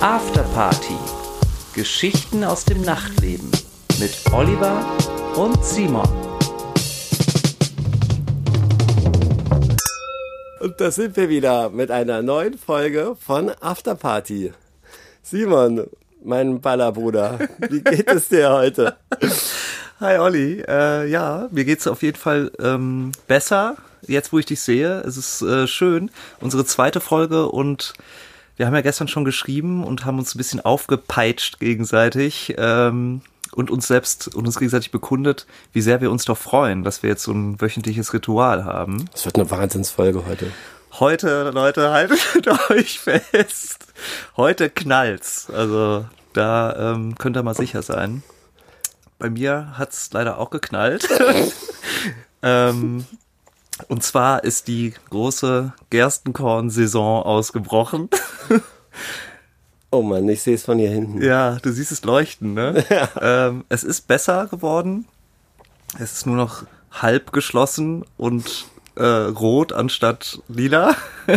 Afterparty. Geschichten aus dem Nachtleben mit Oliver und Simon. Und da sind wir wieder mit einer neuen Folge von Afterparty. Simon, mein Ballerbruder, wie geht es dir heute? Hi Olli, äh, ja, mir geht's auf jeden Fall ähm, besser, jetzt wo ich dich sehe. Es ist äh, schön, unsere zweite Folge und wir haben ja gestern schon geschrieben und haben uns ein bisschen aufgepeitscht gegenseitig ähm, und uns selbst und uns gegenseitig bekundet, wie sehr wir uns doch freuen, dass wir jetzt so ein wöchentliches Ritual haben. Es wird eine Wahnsinnsfolge heute. Heute, Leute, haltet euch fest. Heute knallt's. Also da ähm, könnt ihr mal sicher sein. Bei mir hat's leider auch geknallt. ähm, und zwar ist die große Gerstenkorn-Saison ausgebrochen. oh Mann, ich sehe es von hier hinten. Ja, du siehst es leuchten, ne? Ja. Ähm, es ist besser geworden. Es ist nur noch halb geschlossen und äh, rot anstatt lila.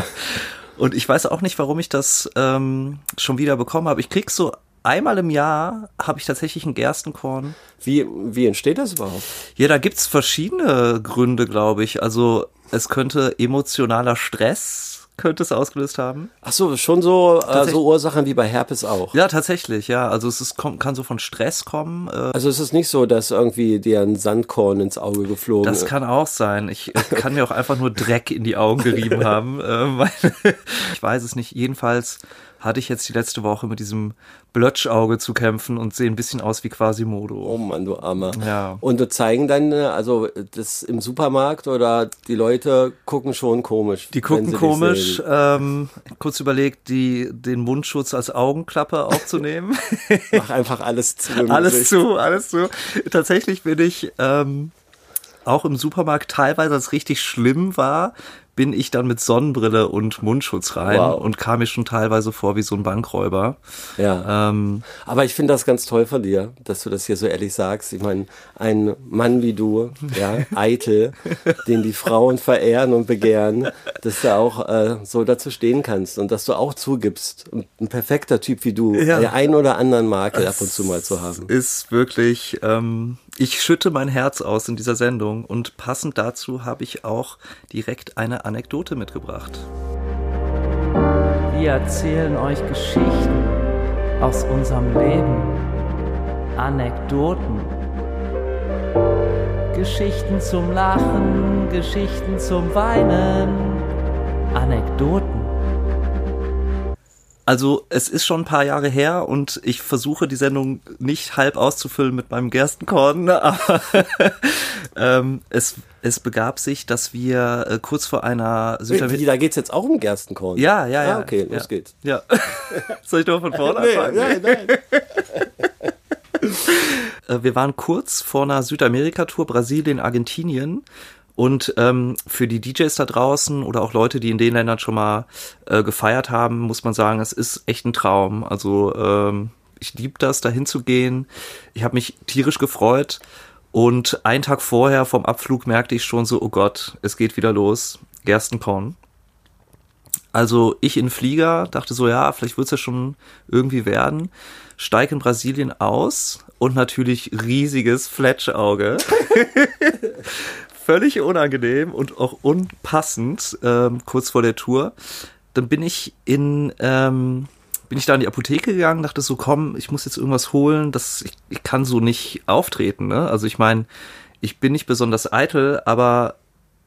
und ich weiß auch nicht, warum ich das ähm, schon wieder bekommen habe. Ich krieg so einmal im Jahr habe ich tatsächlich ein Gerstenkorn. Wie, wie entsteht das überhaupt? Ja, da gibt's verschiedene Gründe, glaube ich. Also es könnte emotionaler Stress könnte es ausgelöst haben. Ach so, schon so, äh, so Ursachen wie bei Herpes auch. Ja, tatsächlich, ja. Also es ist, kann so von Stress kommen. Äh also es ist nicht so, dass irgendwie dir ein Sandkorn ins Auge geflogen ist. Das kann auch sein. Ich kann mir auch einfach nur Dreck in die Augen gerieben haben. Äh, ich weiß es nicht. Jedenfalls hatte ich jetzt die letzte Woche mit diesem Blötschauge zu kämpfen und sehe ein bisschen aus wie Quasimodo. Oh Mann, du Armer. Ja. Und du zeigen dann, äh, also das im Supermarkt oder die Leute gucken schon komisch. Die gucken komisch. Ähm, kurz überlegt, die, den Mundschutz als Augenklappe aufzunehmen. Mach einfach alles zu. Alles zu, alles zu. Tatsächlich bin ich ähm, auch im Supermarkt teilweise, als es richtig schlimm war, bin ich dann mit Sonnenbrille und Mundschutz rein wow. und kam mir schon teilweise vor wie so ein Bankräuber. Ja. Ähm, Aber ich finde das ganz toll von dir, dass du das hier so ehrlich sagst. Ich meine, ein Mann wie du, ja, eitel, den die Frauen verehren und begehren, dass du auch äh, so dazu stehen kannst und dass du auch zugibst, ein perfekter Typ wie du, ja. der ein oder anderen Makel ab und zu mal zu haben. Ist wirklich, ähm, ich schütte mein Herz aus in dieser Sendung und passend dazu habe ich auch direkt eine Anekdote mitgebracht. Wir erzählen euch Geschichten aus unserem Leben. Anekdoten. Geschichten zum Lachen, Geschichten zum Weinen. Anekdoten. Also es ist schon ein paar Jahre her und ich versuche die Sendung nicht halb auszufüllen mit meinem Gerstenkorn, aber ähm, es, es begab sich, dass wir äh, kurz vor einer Südamerika... Da geht's jetzt auch um Gerstenkorn? Ja, ja, ja. Ah, okay, los ja. geht's. Ja. Soll ich doch von vorne anfangen? Nein, nein. Äh, wir waren kurz vor einer Südamerika-Tour, Brasilien, Argentinien und ähm, für die DJs da draußen oder auch Leute, die in den Ländern schon mal äh, gefeiert haben, muss man sagen, es ist echt ein Traum. Also ähm, ich liebe das, da hinzugehen. Ich habe mich tierisch gefreut. Und einen Tag vorher vom Abflug merkte ich schon so, oh Gott, es geht wieder los. Gerstenkorn. Also ich in Flieger dachte so, ja, vielleicht wird's ja schon irgendwie werden. Steig in Brasilien aus und natürlich riesiges Fletschauge. völlig unangenehm und auch unpassend, ähm, kurz vor der Tour. Dann bin ich in, ähm, bin ich da in die Apotheke gegangen, dachte so, komm, ich muss jetzt irgendwas holen, das, ich, ich kann so nicht auftreten, ne? Also ich meine, ich bin nicht besonders eitel, aber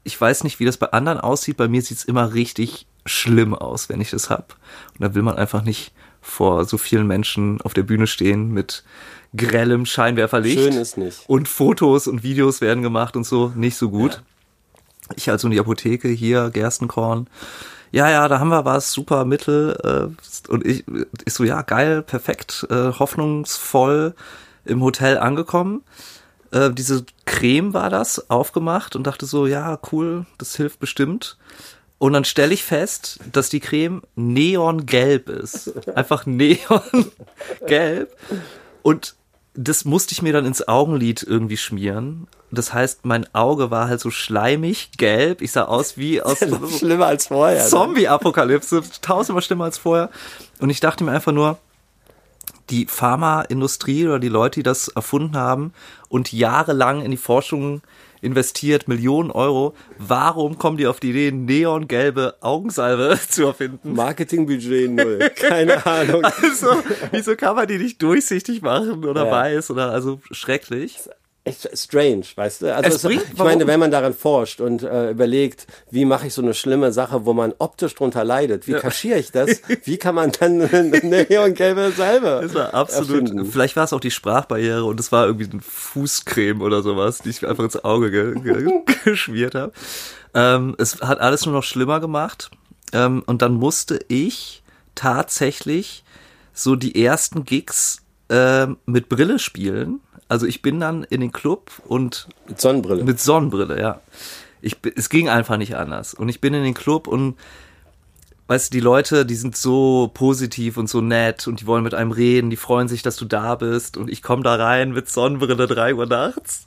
ich weiß nicht, wie das bei anderen aussieht. Bei mir sieht's immer richtig schlimm aus, wenn ich das hab. Und da will man einfach nicht vor so vielen Menschen auf der Bühne stehen mit grellem Scheinwerferlicht. Schön ist nicht. Und Fotos und Videos werden gemacht und so, nicht so gut. Ja. Ich also in die Apotheke hier, Gerstenkorn. Ja, ja, da haben wir was, super Mittel. Äh, und ich, ich so, ja, geil, perfekt, äh, hoffnungsvoll im Hotel angekommen. Äh, diese Creme war das, aufgemacht und dachte so, ja, cool, das hilft bestimmt. Und dann stelle ich fest, dass die Creme neongelb ist. Einfach neongelb. Und das musste ich mir dann ins Augenlid irgendwie schmieren. Das heißt, mein Auge war halt so schleimig, gelb. Ich sah aus wie aus schlimmer als vorher. Ne? Zombie-Apokalypse, tausendmal schlimmer als vorher. Und ich dachte mir einfach nur, die Pharmaindustrie oder die Leute, die das erfunden haben und jahrelang in die Forschung investiert, Millionen Euro. Warum kommen die auf die Idee, neongelbe Augensalbe zu erfinden? Marketingbudget null. Keine Ahnung. Also, wieso kann man die nicht durchsichtig machen oder Ja. weiß oder also schrecklich? Echt strange, weißt du? Also Es es bringt- ich meine, wenn man daran forscht und äh, überlegt, wie mache ich so eine schlimme Sache, wo man optisch drunter leidet, wie kaschiere ich das? Wie kann man dann eine neongelbe Salbe Das war absolut. erfinden? Vielleicht war es auch die Sprachbarriere und es war irgendwie eine Fußcreme oder sowas, die ich einfach ins Auge ge ge geschmiert habe. Ähm, es hat alles nur noch schlimmer gemacht. Ähm, und dann musste ich tatsächlich so die ersten Gigs ähm, mit Brille spielen. Also ich bin dann in den Club und Mit Sonnenbrille. mit Sonnenbrille, ja. Ich, es ging einfach nicht anders. Und ich bin in den Club und weißt du, die Leute, die sind so positiv und so nett und die wollen mit einem reden, die freuen sich, dass du da bist und ich komme da rein mit Sonnenbrille drei Uhr nachts.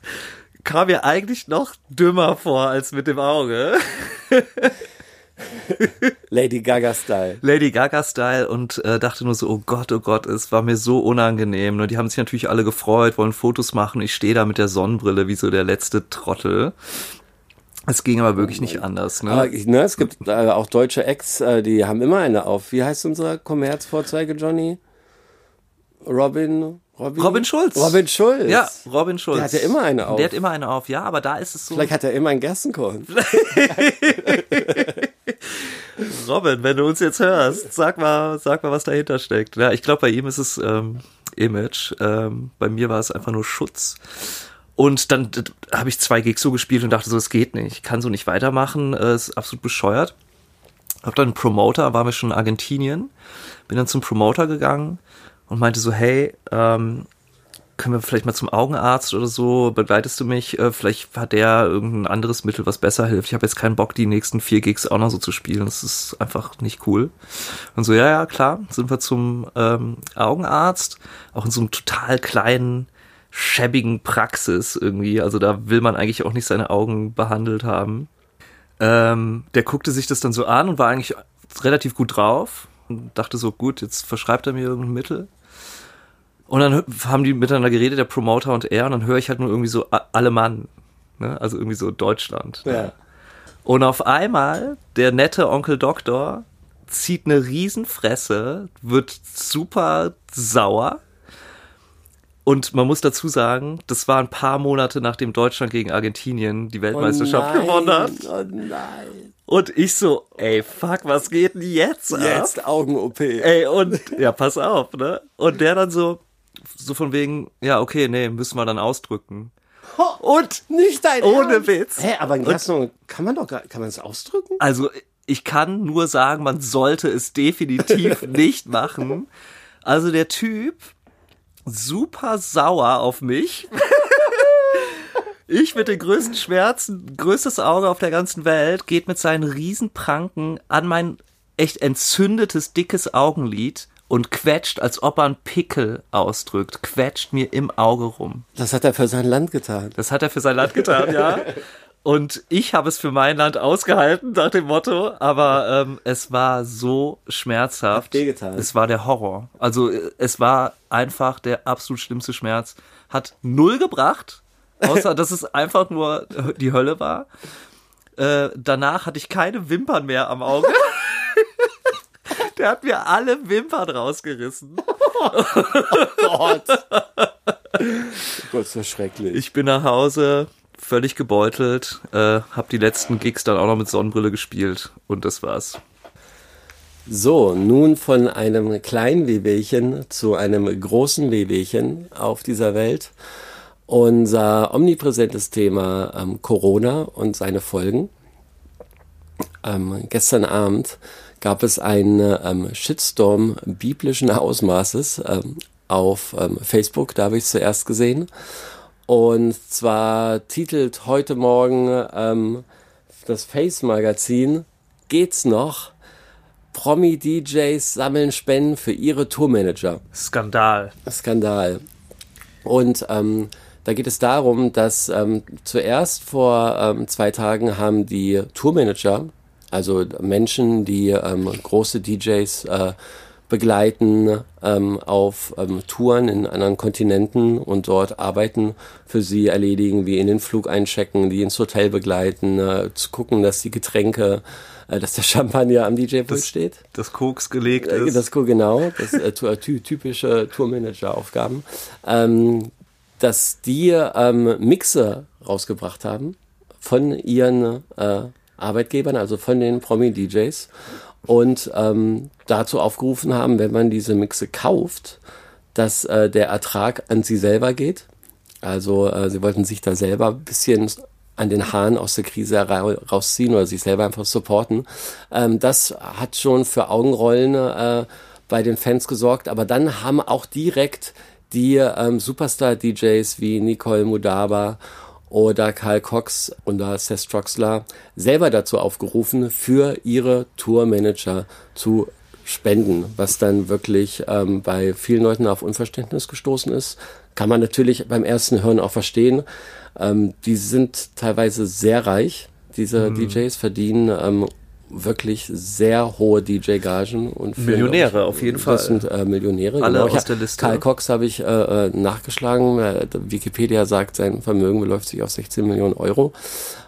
Kam mir eigentlich noch dümmer vor als mit dem Auge. Lady Gaga Style. Lady Gaga-Style und äh, dachte nur so, oh Gott, oh Gott, es war mir so unangenehm. Ne? Die haben sich natürlich alle gefreut, wollen Fotos machen. Ich stehe da mit der Sonnenbrille wie so der letzte Trottel. Es ging aber wirklich nicht anders. Ne? Aber ne, es gibt äh, auch deutsche Acts, äh, die haben immer eine auf. Wie heißt unser Kommerzvorzeige, Johnny? Robin? Robin, Robin Schulz. Robin Schulz. Ja, Robin Schulz. Der hat ja immer eine auf. Der hat immer eine auf, ja, aber da ist es so. Vielleicht hat er immer einen Gerstenkorn. Robin, wenn du uns jetzt hörst, sag mal, sag mal, was dahinter steckt. Ja, ich glaube, bei ihm ist es ähm, Image. Ähm, bei mir war es einfach nur Schutz. Und dann habe ich zwei Gigs so gespielt und dachte so, es geht nicht, ich kann so nicht weitermachen, äh, ist absolut bescheuert. Hab dann einen Promoter, waren wir schon in Argentinien, bin dann zum Promoter gegangen und meinte so, hey, ähm, können wir vielleicht mal zum Augenarzt oder so, begleitest du mich? Äh, vielleicht hat der irgendein anderes Mittel, was besser hilft. Ich habe jetzt keinen Bock, die nächsten vier Gigs auch noch so zu spielen. Das ist einfach nicht cool. Und so, ja, ja, klar, sind wir zum ähm, Augenarzt, auch in so einem total kleinen, schäbigen Praxis irgendwie. Also da will man eigentlich auch nicht seine Augen behandelt haben. Ähm, der guckte sich das dann so an und war eigentlich relativ gut drauf und dachte so, gut, jetzt verschreibt er mir irgendein Mittel. Und dann haben die miteinander geredet, der Promoter und er, und dann höre ich halt nur irgendwie so A- alle Mann. Ne? Also irgendwie so Deutschland. Ja. Und auf einmal, der nette Onkel Doktor zieht eine Riesenfresse, wird super sauer. Und man muss dazu sagen, das war ein paar Monate nachdem Deutschland gegen Argentinien die Weltmeisterschaft nein, gewonnen hat. Oh nein. Und ich so, ey, fuck, was geht denn jetzt ab? Jetzt Augen-OP. Ey, und, ja, pass auf, ne? Und der dann so, so von wegen, ja, okay, nee, müssen wir dann ausdrücken. Und Nicht dein Ohne Ernst? Witz. Hä, aber ein Gerstenkorn kann man doch gar, kann man es ausdrücken? Also ich kann nur sagen, man sollte es definitiv nicht machen. Also der Typ, super sauer auf mich. Ich mit den größten Schmerzen, größtes Auge auf der ganzen Welt, geht mit seinen Riesenpranken an mein echt entzündetes, dickes Augenlid und quetscht, als ob er einen Pickel ausdrückt, quetscht mir im Auge rum. Das hat er für sein Land getan. Das hat er für sein Land getan, ja. Und ich habe es für mein Land ausgehalten, nach dem Motto, aber ähm, es war so schmerzhaft. Wehgetan. Es war der Horror. Also es war einfach der absolut schlimmste Schmerz. Hat null gebracht, außer dass es einfach nur die Hölle war. Äh, danach hatte ich keine Wimpern mehr am Auge. Der hat mir alle Wimpern rausgerissen. Gott. Gott, so schrecklich. Ich bin nach Hause, völlig gebeutelt, äh, hab die letzten Gigs dann auch noch mit Sonnenbrille gespielt und das war's. So, nun von einem kleinen Wehwehchen zu einem großen Wehwehchen auf dieser Welt. Unser omnipräsentes Thema ähm, Corona und seine Folgen. Ähm, gestern Abend gab es einen ähm, Shitstorm biblischen Ausmaßes ähm, auf ähm, Facebook, da habe ich es zuerst gesehen. Und zwar titelt heute Morgen ähm, das Face-Magazin Geht's noch? Promi-DJs sammeln Spenden für ihre Tourmanager. Skandal. Skandal. Und ähm, da geht es darum, dass ähm, zuerst vor zwei Tagen haben die Tourmanager, also Menschen, die ähm, große DJs äh, begleiten ähm, auf ähm, Touren in anderen Kontinenten und dort Arbeiten für sie erledigen, wie in den Flug einchecken, die ins Hotel begleiten, äh, zu gucken, dass die Getränke, äh, dass der Champagner am DJ-Pult steht. Das Koks gelegt Äh, ist. Das genau, das äh, typische Tourmanager-Aufgaben, ähm, dass die ähm, Mixe rausgebracht haben von ihren äh, Arbeitgebern, also von den Promi-DJs und ähm, dazu aufgerufen haben, wenn man diese Mixe kauft, dass äh, der Ertrag an sie selber geht. Also äh, sie wollten sich da selber ein bisschen an den Haaren aus der Krise ra rausziehen oder sich selber einfach supporten. Ähm, das hat schon für Augenrollen äh, bei den Fans gesorgt, aber dann haben auch direkt die ähm, Superstar-DJs wie Nicole Mudaba oder Karl Cox oder Seth Troxler selber dazu aufgerufen, für ihre Tourmanager zu spenden, was dann wirklich ähm, bei vielen Leuten auf Unverständnis gestoßen ist. Kann man natürlich beim ersten Hören auch verstehen. Ähm, die sind teilweise sehr reich. Diese DJs verdienen ähm, wirklich sehr hohe DJ-Gagen und für- Millionäre, auf jeden Fall. Das sind äh, Millionäre. Alle genau. Aus der Liste. Karl Cox habe ich äh, äh, nachgeschlagen. Äh, Wikipedia sagt, sein Vermögen beläuft sich auf 16 Millionen Euro.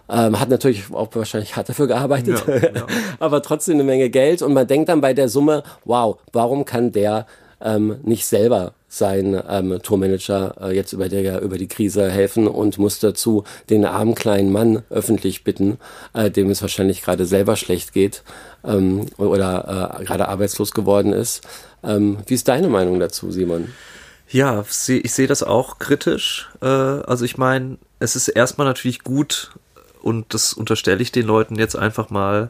Ähm, hat natürlich auch wahrscheinlich hart dafür gearbeitet, Ja, ja. aber trotzdem eine Menge Geld. Und man denkt dann bei der Summe, wow, warum kann der ähm, nicht selber sein ähm, Tourmanager äh, jetzt über, der, über die Krise helfen und muss dazu den armen kleinen Mann öffentlich bitten, äh, dem es wahrscheinlich gerade selber schlecht geht ähm, oder äh, gerade arbeitslos geworden ist. Ähm, wie ist deine Meinung dazu, Simon? Ja, ich sehe das auch kritisch. Äh, Also ich meine, es ist erstmal natürlich gut und das unterstelle ich den Leuten jetzt einfach mal,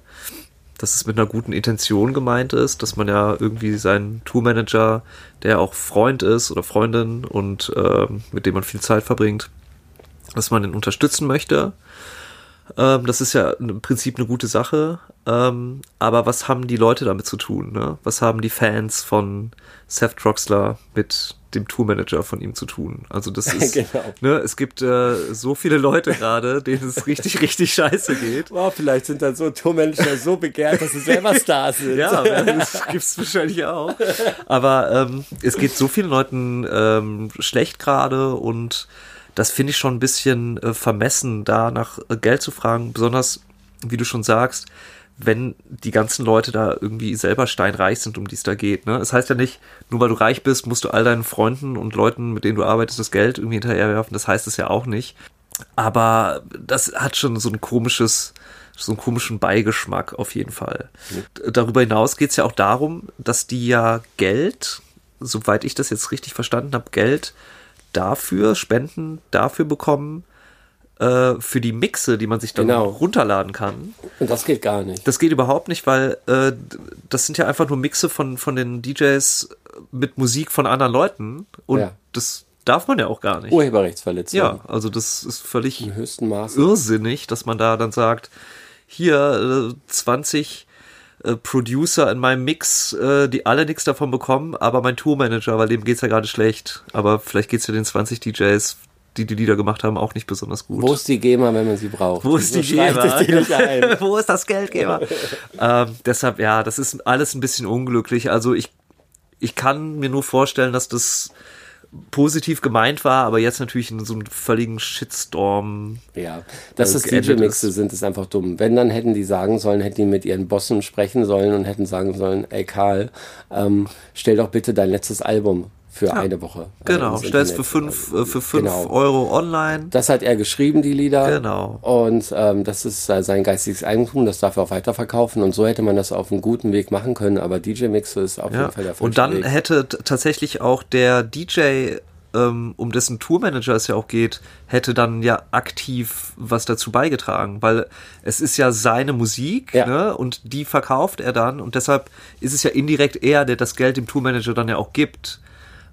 dass es mit einer guten Intention gemeint ist, dass man ja irgendwie seinen Tourmanager, der auch Freund ist oder Freundin und ähm, mit dem man viel Zeit verbringt, dass man den unterstützen möchte. Ähm, das ist ja im Prinzip eine gute Sache. Ähm, aber was haben die Leute damit zu tun? Ne? Was haben die Fans von Seth Troxler mit dem Tourmanager von ihm zu tun? Also das ist, Genau. ne, es gibt äh, so viele Leute gerade, denen es richtig, richtig scheiße geht. Wow, vielleicht sind dann so Tourmanager so begehrt, dass sie selber Stars sind. Ja, das gibt's wahrscheinlich auch. Aber ähm, es geht so vielen Leuten ähm, schlecht gerade und das finde ich schon ein bisschen äh, vermessen, da nach äh, Geld zu fragen. Besonders, wie du schon sagst, wenn die ganzen Leute da irgendwie selber steinreich sind, um die es da geht. Ne? Es heißt ja nicht, nur weil du reich bist, musst du all deinen Freunden und Leuten, mit denen du arbeitest, das Geld irgendwie hinterherwerfen. Das heißt es ja auch nicht. Aber das hat schon so ein komisches, so einen komischen Beigeschmack auf jeden Fall. Darüber hinaus geht es ja auch darum, dass die ja Geld, soweit ich das jetzt richtig verstanden habe, Geld dafür, Spenden dafür bekommen, äh, für die Mixe, die man sich dann Genau. runterladen kann. Und das geht gar nicht. Das geht überhaupt nicht, weil äh, das sind ja einfach nur Mixe von, von den DJs mit Musik von anderen Leuten. Und Ja. das darf man ja auch gar nicht. Urheberrechtsverletzung. Ja, also das ist völlig Im höchsten Maße. irrsinnig, dass man da dann sagt, hier äh, 20 äh, Producer in meinem Mix, äh, die alle nichts davon bekommen, aber mein Tourmanager, weil dem geht's ja gerade schlecht. Aber vielleicht geht's ja den 20 DJs, die die Lieder gemacht haben, auch nicht besonders gut. Wo ist die GEMA, wenn man sie braucht? Wo ist die GEMA? die ein? Wo ist das Geldgeber? ähm, deshalb, ja, das ist alles ein bisschen unglücklich. Also ich, ich kann mir nur vorstellen, dass das positiv gemeint war, aber jetzt natürlich in so einem völligen Shitstorm. Ja, dass äh, das geendet DJ-Mixe sind, ist einfach dumm. Wenn, dann hätten die sagen sollen, hätten die mit ihren Bossen sprechen sollen und hätten sagen sollen, ey Karl, ähm, stell doch bitte dein letztes Album für eine Woche. Genau, stellst für fünf, äh, für fünf Genau. Euro online. Das hat er geschrieben, die Lieder. Genau. Und ähm, das ist äh, sein geistiges Eigentum, das darf er auch weiterverkaufen. Und so hätte man das auf einem guten Weg machen können. Aber DJ-Mixe ist auf Ja. jeden Fall der falsche Und dann Weg. hätte tatsächlich auch der DJ, ähm, um dessen Tourmanager es ja auch geht, hätte dann ja aktiv was dazu beigetragen, weil es ist ja seine Musik, Ja. ne? Und die verkauft er dann und deshalb ist es ja indirekt er, der das Geld dem Tourmanager dann ja auch gibt.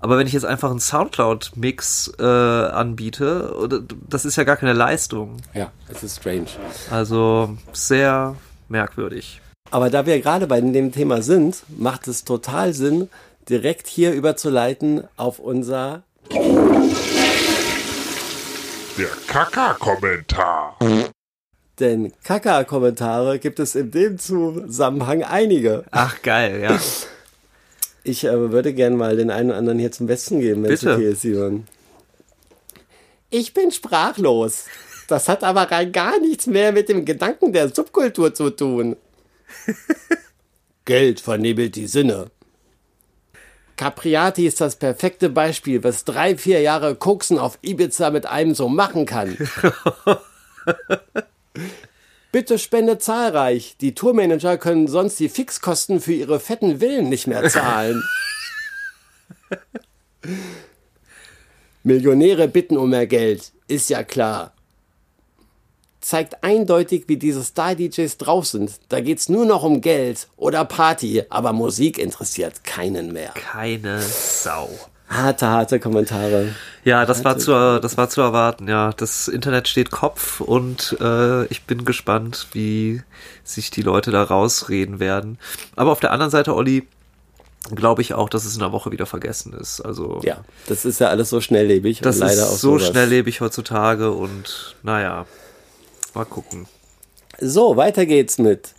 Aber wenn ich jetzt einfach einen Soundcloud-Mix äh, anbiete, das ist ja gar keine Leistung. Ja, es ist strange. Also sehr merkwürdig. Aber da wir gerade bei dem Thema sind, macht es total Sinn, direkt hier überzuleiten auf unser Der Kaka-Kommentar. Denn Kaka-Kommentare gibt es in dem Zusammenhang einige. Ach geil, ja. Ich äh, würde gerne mal den einen oder anderen hier zum Besten geben, wenn es Bitte. okay ist, Simon. Ich bin sprachlos. Das hat aber rein gar nichts mehr mit dem Gedanken der Subkultur zu tun. Geld vernebelt die Sinne. Capriati ist das perfekte Beispiel, was drei, vier Jahre Koksen auf Ibiza mit einem so machen kann. Bitte spende zahlreich. Die Tourmanager können sonst die Fixkosten für ihre fetten Villen nicht mehr zahlen. Millionäre bitten um mehr Geld, ist ja klar. Zeigt eindeutig, wie diese Star-DJs drauf sind. Da geht's nur noch um Geld oder Party, aber Musik interessiert keinen mehr. Keine Sau. Harte, harte Kommentare. Ja, das war zu, das war zu erwarten, ja. Das Internet steht Kopf und äh, ich bin gespannt, wie sich die Leute da rausreden werden. Aber auf der anderen Seite, Olli, glaube ich auch, dass es in der Woche wieder vergessen ist. Also Ja, das ist ja alles so schnelllebig das leider auch ist so sowas. schnelllebig heutzutage und naja, mal gucken. So, weiter geht's mit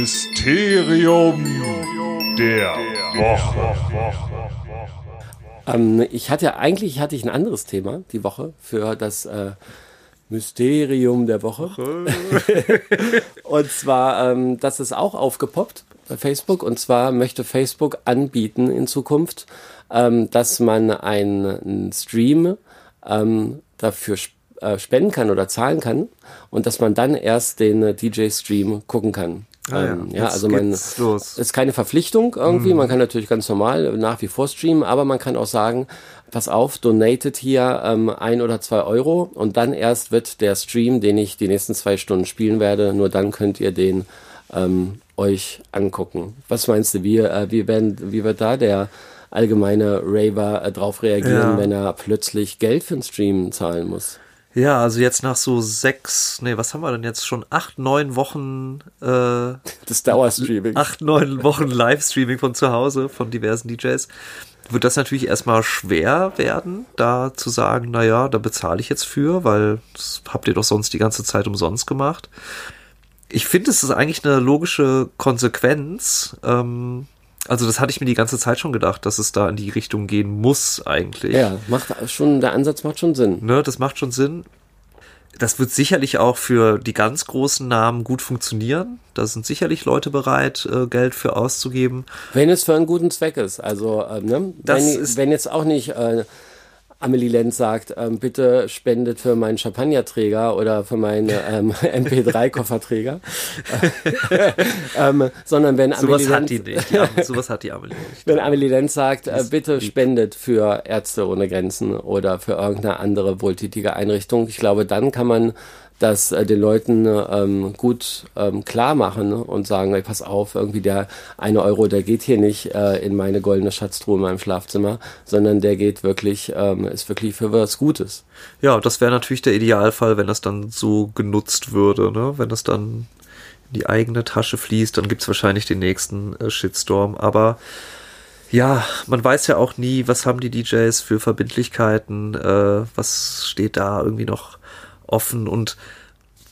Mysterium der Woche. Ähm, ich hatte eigentlich hatte ich ein anderes Thema die Woche für das äh, Mysterium der Woche. und zwar, ähm, das ist auch aufgepoppt bei Facebook. Und zwar möchte Facebook anbieten in Zukunft, ähm, dass man einen, einen Stream ähm, dafür sp äh, spenden kann oder zahlen kann und dass man dann erst den äh, DJ-Stream gucken kann. Ah ja, ähm, ja, also man los. ist keine Verpflichtung irgendwie. Man kann natürlich ganz normal nach wie vor streamen, aber man kann auch sagen, pass auf, donatet hier ähm, ein oder zwei Euro und dann erst wird der Stream, den ich die nächsten zwei Stunden spielen werde, nur dann könnt ihr den ähm, euch angucken. Was meinst du, wie, äh, wie, werden, wie wird da der allgemeine Raver äh, drauf reagieren, Ja. wenn er plötzlich Geld für einen Stream zahlen muss? Ja, also jetzt nach so sechs, nee, was haben wir denn jetzt schon? Acht, neun Wochen, äh, Das Dauerstreaming. acht, neun Wochen Livestreaming von zu Hause von diversen DJs, wird das natürlich erstmal schwer werden, da zu sagen, na ja, da bezahle ich jetzt für, weil das habt ihr doch sonst die ganze Zeit umsonst gemacht. Ich finde, es ist eigentlich eine logische Konsequenz. Ähm, also das hatte ich mir die ganze Zeit schon gedacht, dass es da in die Richtung gehen muss eigentlich. Ja, macht schon, der Ansatz macht schon Sinn. Ne, das macht schon Sinn. Das wird sicherlich auch für die ganz großen Namen gut funktionieren. Da sind sicherlich Leute bereit, äh, Geld für auszugeben. Wenn es für einen guten Zweck ist. Also, ähm, ne? Das wenn, ist- wenn jetzt auch nicht äh, Amelie Lenz sagt, ähm, bitte spendet für meinen Champagnerträger oder für meinen ähm, MP3-Kofferträger. ähm, sondern wenn Amelie, Sowas hat Lenz, die nicht. Ja, sowas hat die Amelie nicht. wenn Amelie Lenz sagt, äh, bitte spendet für Ärzte ohne Grenzen oder für irgendeine andere wohltätige Einrichtung, ich glaube, dann kann man das äh, den Leuten ähm, gut ähm, klar machen und sagen, ey, pass auf, irgendwie der eine Euro, der geht hier nicht äh, in meine goldene Schatztruhe in meinem Schlafzimmer, sondern der geht wirklich, ähm, ist wirklich für was Gutes. Ja, das wäre natürlich der Idealfall, wenn das dann so genutzt würde. Ne? Wenn das dann in die eigene Tasche fließt, dann gibt's wahrscheinlich den nächsten äh, Shitstorm. Aber ja, man weiß ja auch nie, was haben die DJs für Verbindlichkeiten, äh, was steht da irgendwie noch offen und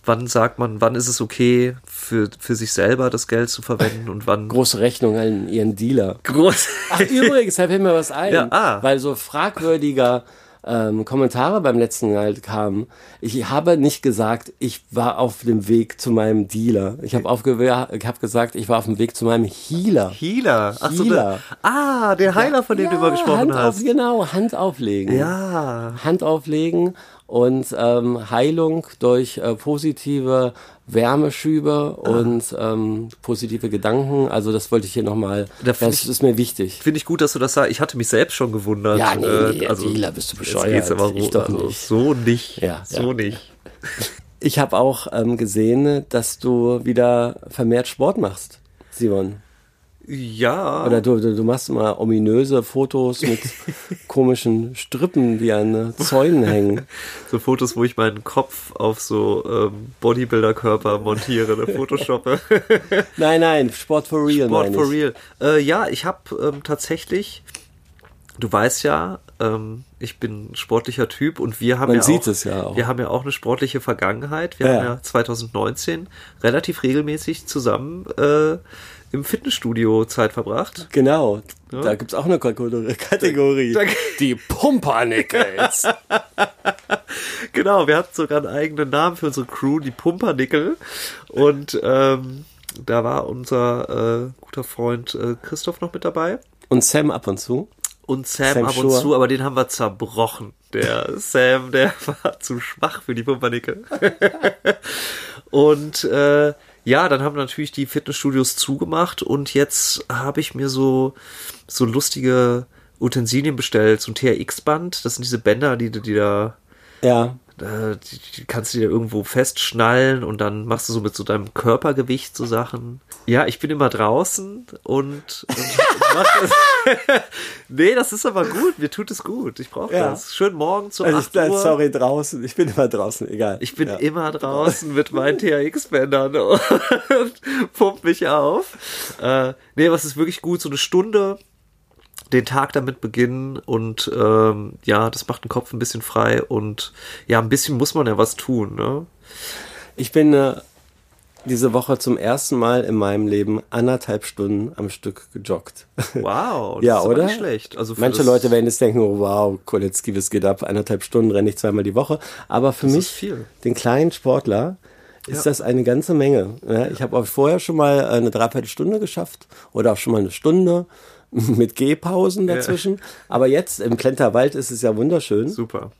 wann sagt man, wann ist es okay, für, für sich selber das Geld zu verwenden und wann Große Rechnung an ihren Dealer. groß. Ach, übrigens, da fällt mir was ein. Ja, ah. Weil so fragwürdiger ähm, Kommentare beim letzten Mal kamen. Ich habe nicht gesagt, ich war auf dem Weg zu meinem Dealer. Ich habe hab gesagt, ich war auf dem Weg zu meinem Healer. Healer. Ach so, Healer. der, ah, der Heiler, von dem du immer gesprochen Hand hast. Auf, genau, Hand auflegen. Ja. Hand auflegen und ähm, Heilung durch äh, positive Wärmeschübe Ah. und ähm, positive Gedanken. Also das wollte ich hier nochmal, Da das ich- ist mir wichtig. Finde ich gut, dass du das sagst. Ich hatte mich selbst schon gewundert. Ja, nee, Äh, nee, also, Dealer, bist du jetzt bescheuert. geht's aber Ich so, doch also, nicht. so nicht. Ja, so ja. nicht. Ich habe auch ähm, gesehen, dass du wieder vermehrt Sport machst, Simon. Ja. Oder du, du, machst mal ominöse Fotos mit komischen Strippen, die an Zäunen hängen. so Fotos, wo ich meinen Kopf auf so ähm, Bodybuilder-Körper montiere, ne, Photoshoppe. Nein, nein, Sport for real, Sport for ich. real. Äh, ja, ich habe ähm, tatsächlich du weißt ja, ähm, ich bin sportlicher Typ und wir haben Man ja sieht auch, es ja auch. wir haben ja auch eine sportliche Vergangenheit. Wir Ja. haben ja 2019 relativ regelmäßig zusammen äh, im Fitnessstudio Zeit verbracht. Genau, da gibt's auch eine Kategorie. Kategorie. Da- Die Pumpernickels. Genau, wir hatten sogar einen eigenen Namen für unsere Crew, die Pumpernickel. Und ähm, da war unser äh, guter Freund äh, Christoph noch mit dabei. Und Sam ab und zu. Und Sam, Sam ab und Schur. zu, aber den haben wir zerbrochen. Der Sam, der war zu schwach für die Pumpernickel. und äh, ja, dann haben natürlich die Fitnessstudios zugemacht und jetzt habe ich mir so, so lustige Utensilien bestellt, so ein TRX-Band. Das sind diese Bänder, die die da Ja. Äh, die, kannst du dir irgendwo festschnallen und dann machst du so mit so deinem Körpergewicht so Sachen. Ja, ich bin immer draußen und, und mach das. nee, das ist aber gut. Mir tut es gut. Ich brauche Ja. das. Schön morgen zu Also 8 ich Uhr. sorry, draußen. Ich bin immer draußen, egal. Ich bin ja. immer draußen mit meinen THX-Bändern und pump mich auf. Äh, nee, was ist wirklich gut, so eine Stunde den Tag damit beginnen und ähm, ja, das macht den Kopf ein bisschen frei und ja, ein bisschen muss man ja was tun, ne? Ich bin äh, diese Woche zum ersten Mal in meinem Leben anderthalb Stunden am Stück gejoggt. Wow, das Ja, oder? nicht schlecht. Also Manche Leute werden jetzt denken, oh, wow, Koletzki, was geht ab? Eineinhalb Stunden renne ich zweimal die Woche. Aber für mich, den kleinen Sportler, ist Ja. das eine ganze Menge. Ja, ich habe auch vorher schon mal eine Dreiviertelstunde geschafft oder auch schon mal eine Stunde mit Gehpausen dazwischen. Aber jetzt im Klenterwald ist es ja wunderschön. super.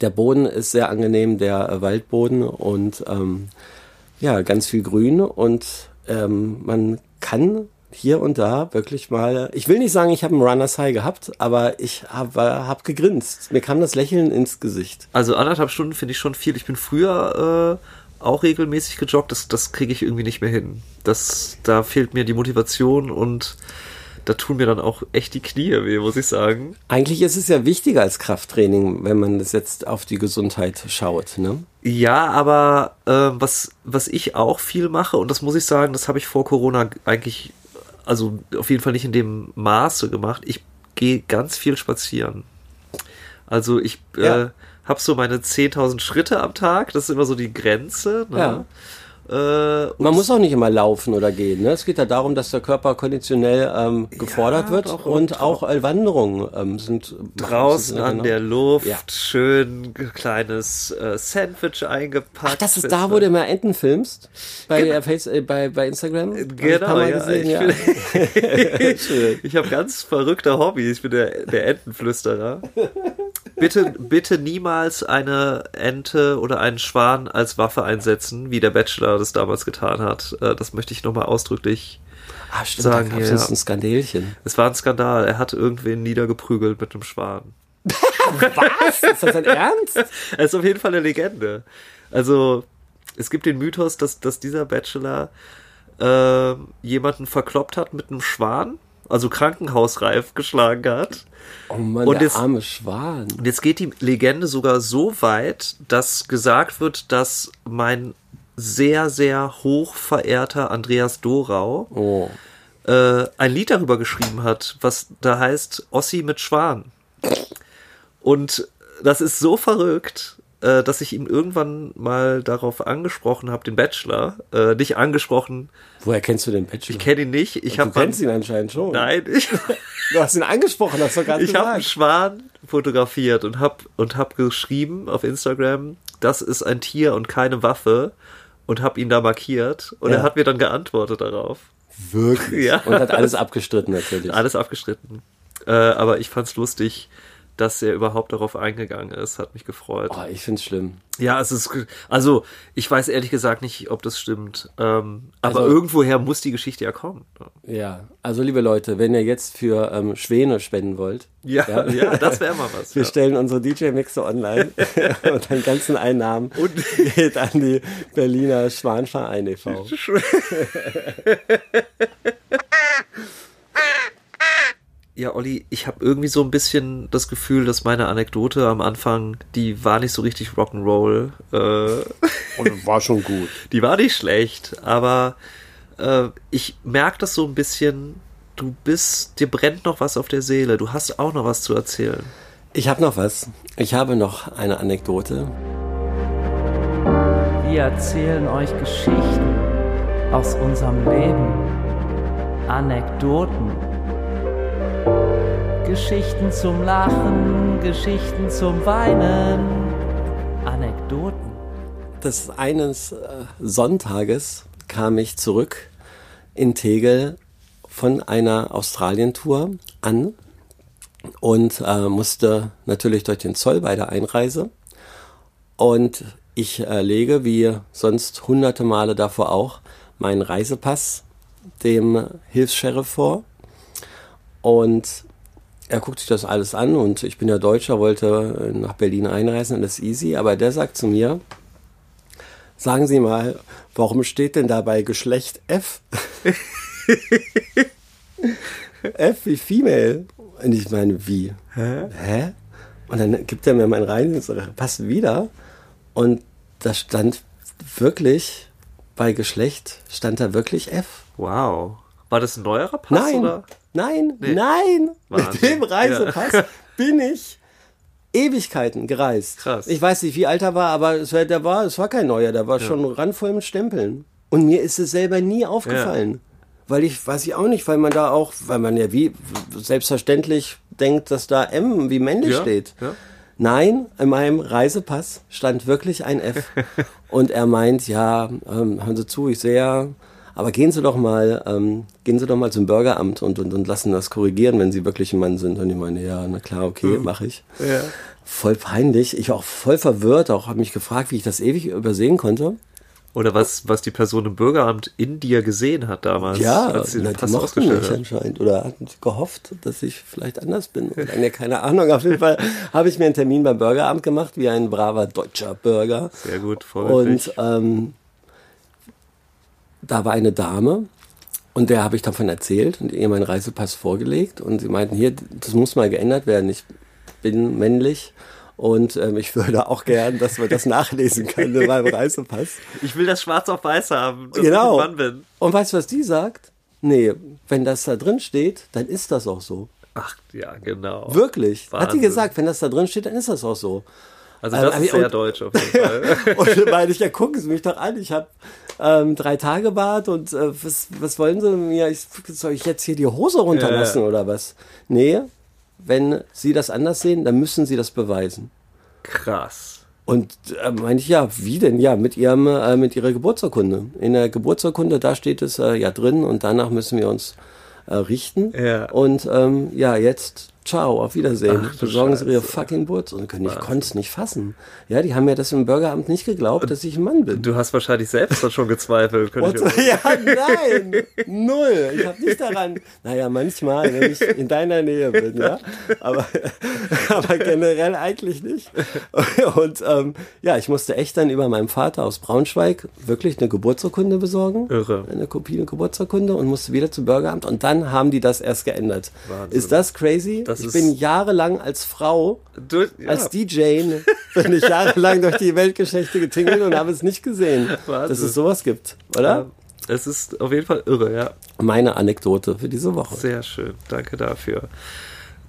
Der Boden ist sehr angenehm, der äh, Waldboden und ähm, ja, ganz viel Grün und ähm, man kann hier und da wirklich mal, ich will nicht sagen, ich habe einen Runners High gehabt, aber ich habe hab gegrinst. Mir kam das Lächeln ins Gesicht. Also anderthalb Stunden finde ich schon viel. Ich bin früher äh, auch regelmäßig gejoggt. Das, das kriege ich irgendwie nicht mehr hin. Das, da fehlt mir die Motivation und da tun mir dann auch echt die Knie weh, muss ich sagen. Eigentlich ist es ja wichtiger als Krafttraining, wenn man das jetzt auf die Gesundheit schaut. Ne? Ja, aber äh, was, was ich auch viel mache, und das muss ich sagen, das habe ich vor Corona eigentlich, also auf jeden Fall nicht in dem Maße gemacht. Ich gehe ganz viel spazieren. Also ich äh, Ja. habe so meine 10.000 Schritte am Tag, das ist immer so die Grenze. Ne? Ja. Äh, Man muss auch nicht immer laufen oder gehen. Ne? Es geht ja darum, dass der Körper konditionell ähm, gefordert Ja, wird doch, und auch äh, Wanderungen ähm, sind draußen an genau. der Luft, Ja. schön kleines äh, Sandwich eingepackt. Ach, das ist da, wo du immer Enten filmst? Bei, der Face, äh, bei, bei Instagram? Ich Genau, Mal ja. gesehen, ich ja. Schön. Ich habe ganz verrückte Hobbys. Ich bin der, der Entenflüsterer. Bitte, bitte niemals eine Ente oder einen Schwan als Waffe einsetzen, wie der Bachelor das damals getan hat. Äh, Das möchte ich nochmal ausdrücklich. Ah, stimmt, Sagen da gab es wir, ja. ein Skandälchen. Es war ein Skandal. Er hat irgendwen niedergeprügelt mit einem Schwan. Was? Ist das dein Ernst? Er ist auf jeden Fall eine Legende. Also, es gibt den Mythos, dass, dass dieser Bachelor äh, jemanden verkloppt hat mit einem Schwan, also krankenhausreif geschlagen hat. Oh Mann, Und der jetzt- arme Schwan. Und jetzt geht die Legende sogar so weit, dass gesagt wird, dass mein sehr, sehr hoch verehrter Andreas Dorau Oh. äh, ein Lied darüber geschrieben hat, was da heißt Ossi mit Schwan. Und das ist so verrückt, äh, dass ich ihn irgendwann mal darauf angesprochen habe, den Bachelor. Äh, nicht angesprochen, Woher kennst du den Bachelor? ich kenne ihn nicht. Ich du kennst ihn anscheinend schon. Nein, ich, Du hast ihn angesprochen, hast du gerade ich habe einen. Schwan fotografiert und habe und hab geschrieben auf Instagram, das ist ein Tier und keine Waffe und habe ihn da markiert und Ja. er hat mir dann geantwortet darauf. Wirklich? Ja. Und hat alles abgestritten natürlich. Alles abgestritten. Äh, aber ich fand's lustig, dass er überhaupt darauf eingegangen ist. Hat mich gefreut. Oh, ich find's schlimm. Ja, es ist, also ich weiß ehrlich gesagt nicht, ob das stimmt. Ähm, aber Also- irgendwoher muss die Geschichte ja kommen. Ja, also liebe Leute, wenn ihr jetzt für ähm, Schwäne spenden wollt, Ja, ja, das wäre mal was. wir ja. stellen unsere DJ-Mixe online und den ganzen Einnahmen geht an die Berliner Schwanverein e.V. Ja, Olli, ich habe irgendwie so ein bisschen das Gefühl, dass meine Anekdote am Anfang, die war nicht so richtig Rock'n'Roll. Äh, Und war schon gut. die war nicht schlecht, aber äh, ich merke das so ein bisschen, du bist, dir brennt noch was auf der Seele. Du hast auch noch was zu erzählen. Ich habe noch was. Ich habe noch eine Anekdote. Wir erzählen euch Geschichten aus unserem Leben. Anekdoten. Geschichten zum Lachen, Geschichten zum Weinen. Anekdoten. Des eines äh, Sonntages kam ich zurück in Tegel von einer Australien-Tour an und äh, musste natürlich durch den Zoll bei der Einreise. Und ich äh, lege, wie sonst hunderte Male davor auch, meinen Reisepass dem Hilfs-Sheriff vor. Und er guckt sich das alles an und ich bin ja Deutscher, wollte nach Berlin einreisen und das ist easy. Aber der sagt zu mir, sagen Sie mal, warum steht denn dabei Geschlecht F? F wie Female. Und ich meine, wie? Hä? Hä? Und dann gibt er mir meinen Reisepass wieder und da stand wirklich, bei Geschlecht stand da wirklich F. Wow. War das ein neuerer Pass? Nein, Oder? Nein, Nee. nein. Mit Wahnsinn. dem Reisepass Ja. bin ich Ewigkeiten gereist. Krass. Ich weiß nicht, wie alt er war, aber es war, der war, es war kein neuer, der war schon randvoll mit Stempeln. Und mir ist es selber nie aufgefallen. Weil ich, weiß ich auch nicht, weil man da auch, weil man ja wie selbstverständlich denkt, dass da M wie männlich Ja, steht. ja. Nein, in meinem Reisepass stand wirklich ein F. Und er meint, ja, ähm, hören Sie zu, ich sehe ja, aber gehen Sie doch mal, ähm, gehen Sie doch mal zum Bürgeramt und, und, und lassen das korrigieren, wenn Sie wirklich ein Mann sind. Und ich meine, ja, na klar, okay, mache ich. Ja. Voll peinlich. Ich war auch voll verwirrt, auch habe mich gefragt, wie ich das ewig übersehen konnte. Oder was, was die Person im Bürgeramt in dir gesehen hat damals. Ja, als sie na, die mochten mich hat. anscheinend oder hatten gehofft, dass ich vielleicht anders bin. Oder ja, keine Ahnung. Auf jeden Fall habe ich mir einen Termin beim Bürgeramt gemacht, wie ein braver deutscher Bürger. Sehr gut, vorbildlich. Und ähm, da war eine Dame und der habe ich davon erzählt und ihr meinen Reisepass vorgelegt und sie meinten, hier, das muss mal geändert werden. Ich bin männlich und ähm, ich würde auch gern, dass man das nachlesen kann in meinem Reisepass. Ich will das schwarz auf weiß haben, dass Genau. ich ein Mann bin. Und weißt du, was die sagt? Nee, wenn das da drin steht, dann ist das auch so. Ach, ja, genau. Wirklich. Hat die Wahnsinn. gesagt, wenn das da drin steht, dann ist das auch so. Also Also, das ist und- sehr deutsch auf jeden Fall. Und dann meine ich, ja, gucken Sie mich doch an, ich habe ähm, drei Tage Bad und äh, was, was wollen Sie mir? Ich, soll ich jetzt hier die Hose runterlassen Ja. oder was? Nee, wenn Sie das anders sehen, dann müssen Sie das beweisen. Krass. Und äh, meine ich, ja, wie denn? Ja, mit ihrem, äh, mit ihrer Geburtsurkunde. In der Geburtsurkunde, da steht es äh, ja drin und danach müssen wir uns äh, richten. Ja. Und ähm, ja, jetzt, ciao, auf Wiedersehen. Ach, Besorgen Sie Ihre fucking Geburtsurkunde. Ich konnte es nicht fassen. Ja, die haben mir das im Bürgeramt nicht geglaubt, dass ich ein Mann bin. Du hast wahrscheinlich selbst dann schon gezweifelt. Und, ja, nein, null. Ich habe nicht daran. Naja, manchmal, wenn ich in deiner Nähe bin, ja. Aber, aber generell eigentlich nicht. Und ähm, ja, ich musste echt dann über meinem Vater aus Braunschweig wirklich eine Geburtsurkunde besorgen. Irre. Eine Kopie, eine Geburtsurkunde und musste wieder zum Bürgeramt. Und dann haben die das erst geändert. Wahnsinn. Ist das crazy? Das ich ist- bin jahrelang als Frau Du, ja. als DJ bin ich jahrelang durch die Weltgeschichte getingelt und habe es nicht gesehen, Wahnsinn. dass es sowas gibt, oder? Ja, es ist auf jeden Fall irre, ja. Meine Anekdote für diese Woche. Sehr schön, danke dafür.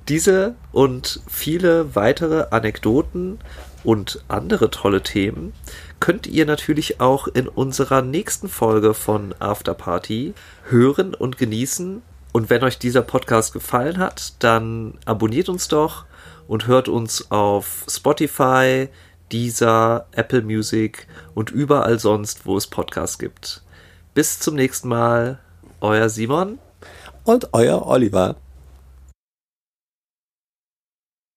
Diese und viele weitere Anekdoten und andere tolle Themen könnt ihr natürlich auch in unserer nächsten Folge von Afterparty hören und genießen. Und wenn euch dieser Podcast gefallen hat, dann abonniert uns doch und hört uns auf Spotify, Deezer, Apple Music und überall sonst, wo es Podcasts gibt. Bis zum nächsten Mal, euer Simon. Und euer Oliver.